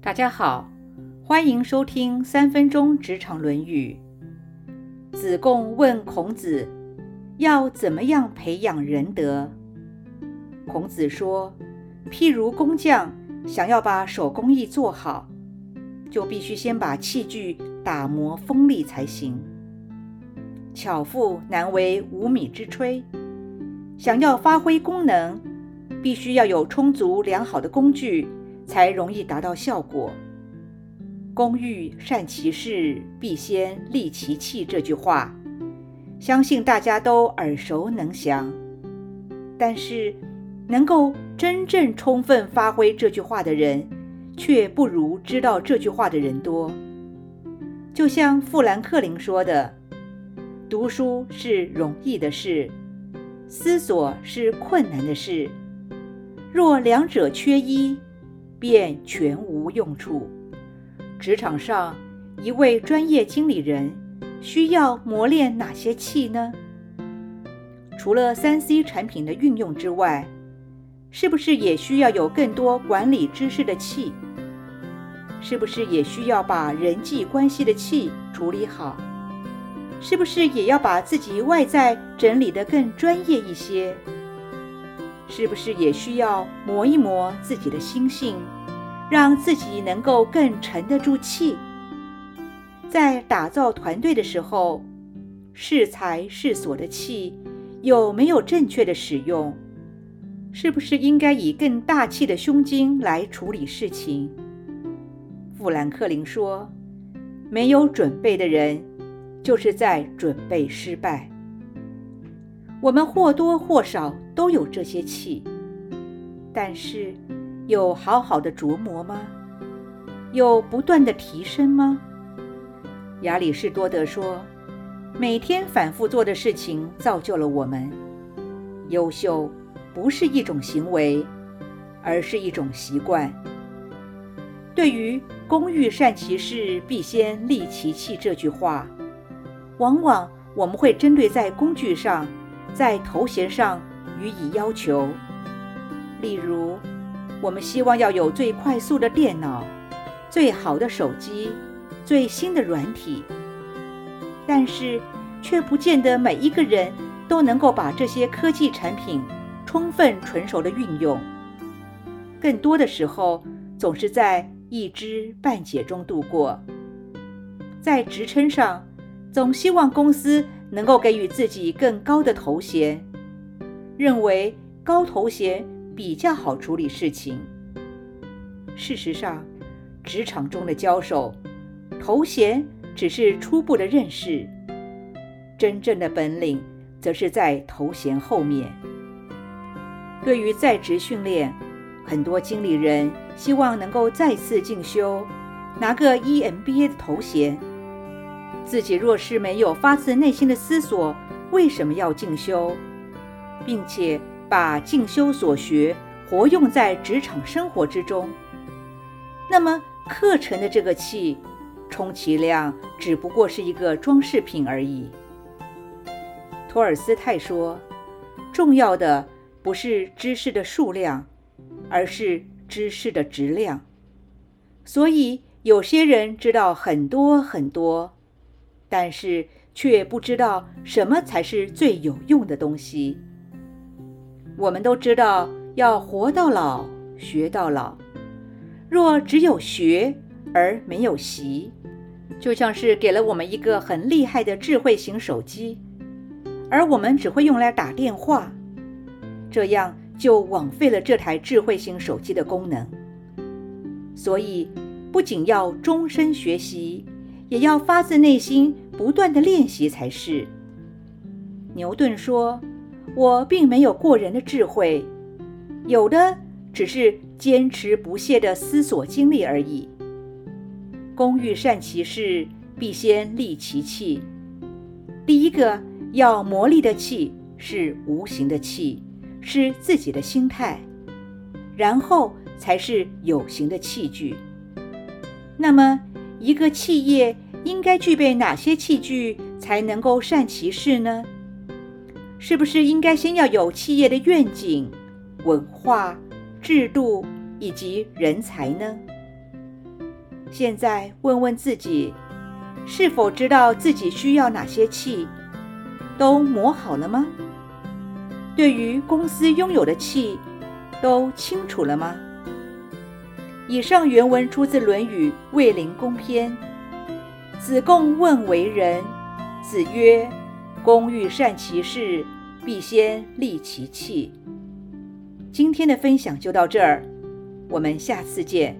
大家好，欢迎收听三分钟职场《论语》。子贡问孔子：“要怎么样培养仁德？”孔子说：“譬如工匠想要把手工艺做好，就必须先把器具打磨锋利才行。巧妇难为无米之炊，想要发挥功能，必须要有充足良好的工具。”才容易达到效果。工欲善其事，必先利其器。这句话，相信大家都耳熟能详。但是，能够真正充分发挥这句话的人，却不如知道这句话的人多。就像富兰克林说的：“读书是容易的事，思索是困难的事。若两者缺一。”便全无用处。职场上，一位专业经理人需要磨练哪些气呢？除了三 C 产品的运用之外，是不是也需要有更多管理知识的气？是不是也需要把人际关系的气处理好？是不是也要把自己外在整理得更专业一些？是不是也需要磨一磨自己的心性，让自己能够更沉得住气？在打造团队的时候，适才适所的气有没有正确的使用？是不是应该以更大气的胸襟来处理事情？富兰克林说：“没有准备的人，就是在准备失败。”我们或多或少都有这些气，但是有好好的琢磨吗？有不断的提升吗？亚里士多德说：“每天反复做的事情造就了我们。优秀不是一种行为，而是一种习惯。”对于“工欲善其事，必先利其器”这句话，往往我们会针对在工具上。在头衔上予以要求，例如，我们希望要有最快速的电脑、最好的手机、最新的软体，但是却不见得每一个人都能够把这些科技产品充分纯熟的运用。更多的时候，总是在一知半解中度过。在职称上，总希望公司。能够给予自己更高的头衔，认为高头衔比较好处理事情。事实上，职场中的交手，头衔只是初步的认识，真正的本领则是在头衔后面。对于在职训练，很多经理人希望能够再次进修，拿个 EMBA 的头衔。自己若是没有发自内心的思索为什么要进修，并且把进修所学活用在职场生活之中，那么课程的这个气，充其量只不过是一个装饰品而已。托尔斯泰说：“重要的不是知识的数量，而是知识的质量。”所以，有些人知道很多很多。但是却不知道什么才是最有用的东西。我们都知道要活到老学到老，若只有学而没有习，就像是给了我们一个很厉害的智慧型手机，而我们只会用来打电话，这样就枉费了这台智慧型手机的功能。所以，不仅要终身学习。也要发自内心不断的练习才是。牛顿说：“我并没有过人的智慧，有的只是坚持不懈的思索经历而已。”工欲善其事，必先利其器。第一个要磨砺的器是无形的器，是自己的心态，然后才是有形的器具。那么。一个企业应该具备哪些器具才能够善其事呢？是不是应该先要有企业的愿景、文化、制度以及人才呢？现在问问自己，是否知道自己需要哪些器？都磨好了吗？对于公司拥有的气，都清楚了吗？以上原文出自《论语·卫灵公篇》。子贡问为人，子曰：“公欲善其事，必先利其器。”今天的分享就到这儿，我们下次见。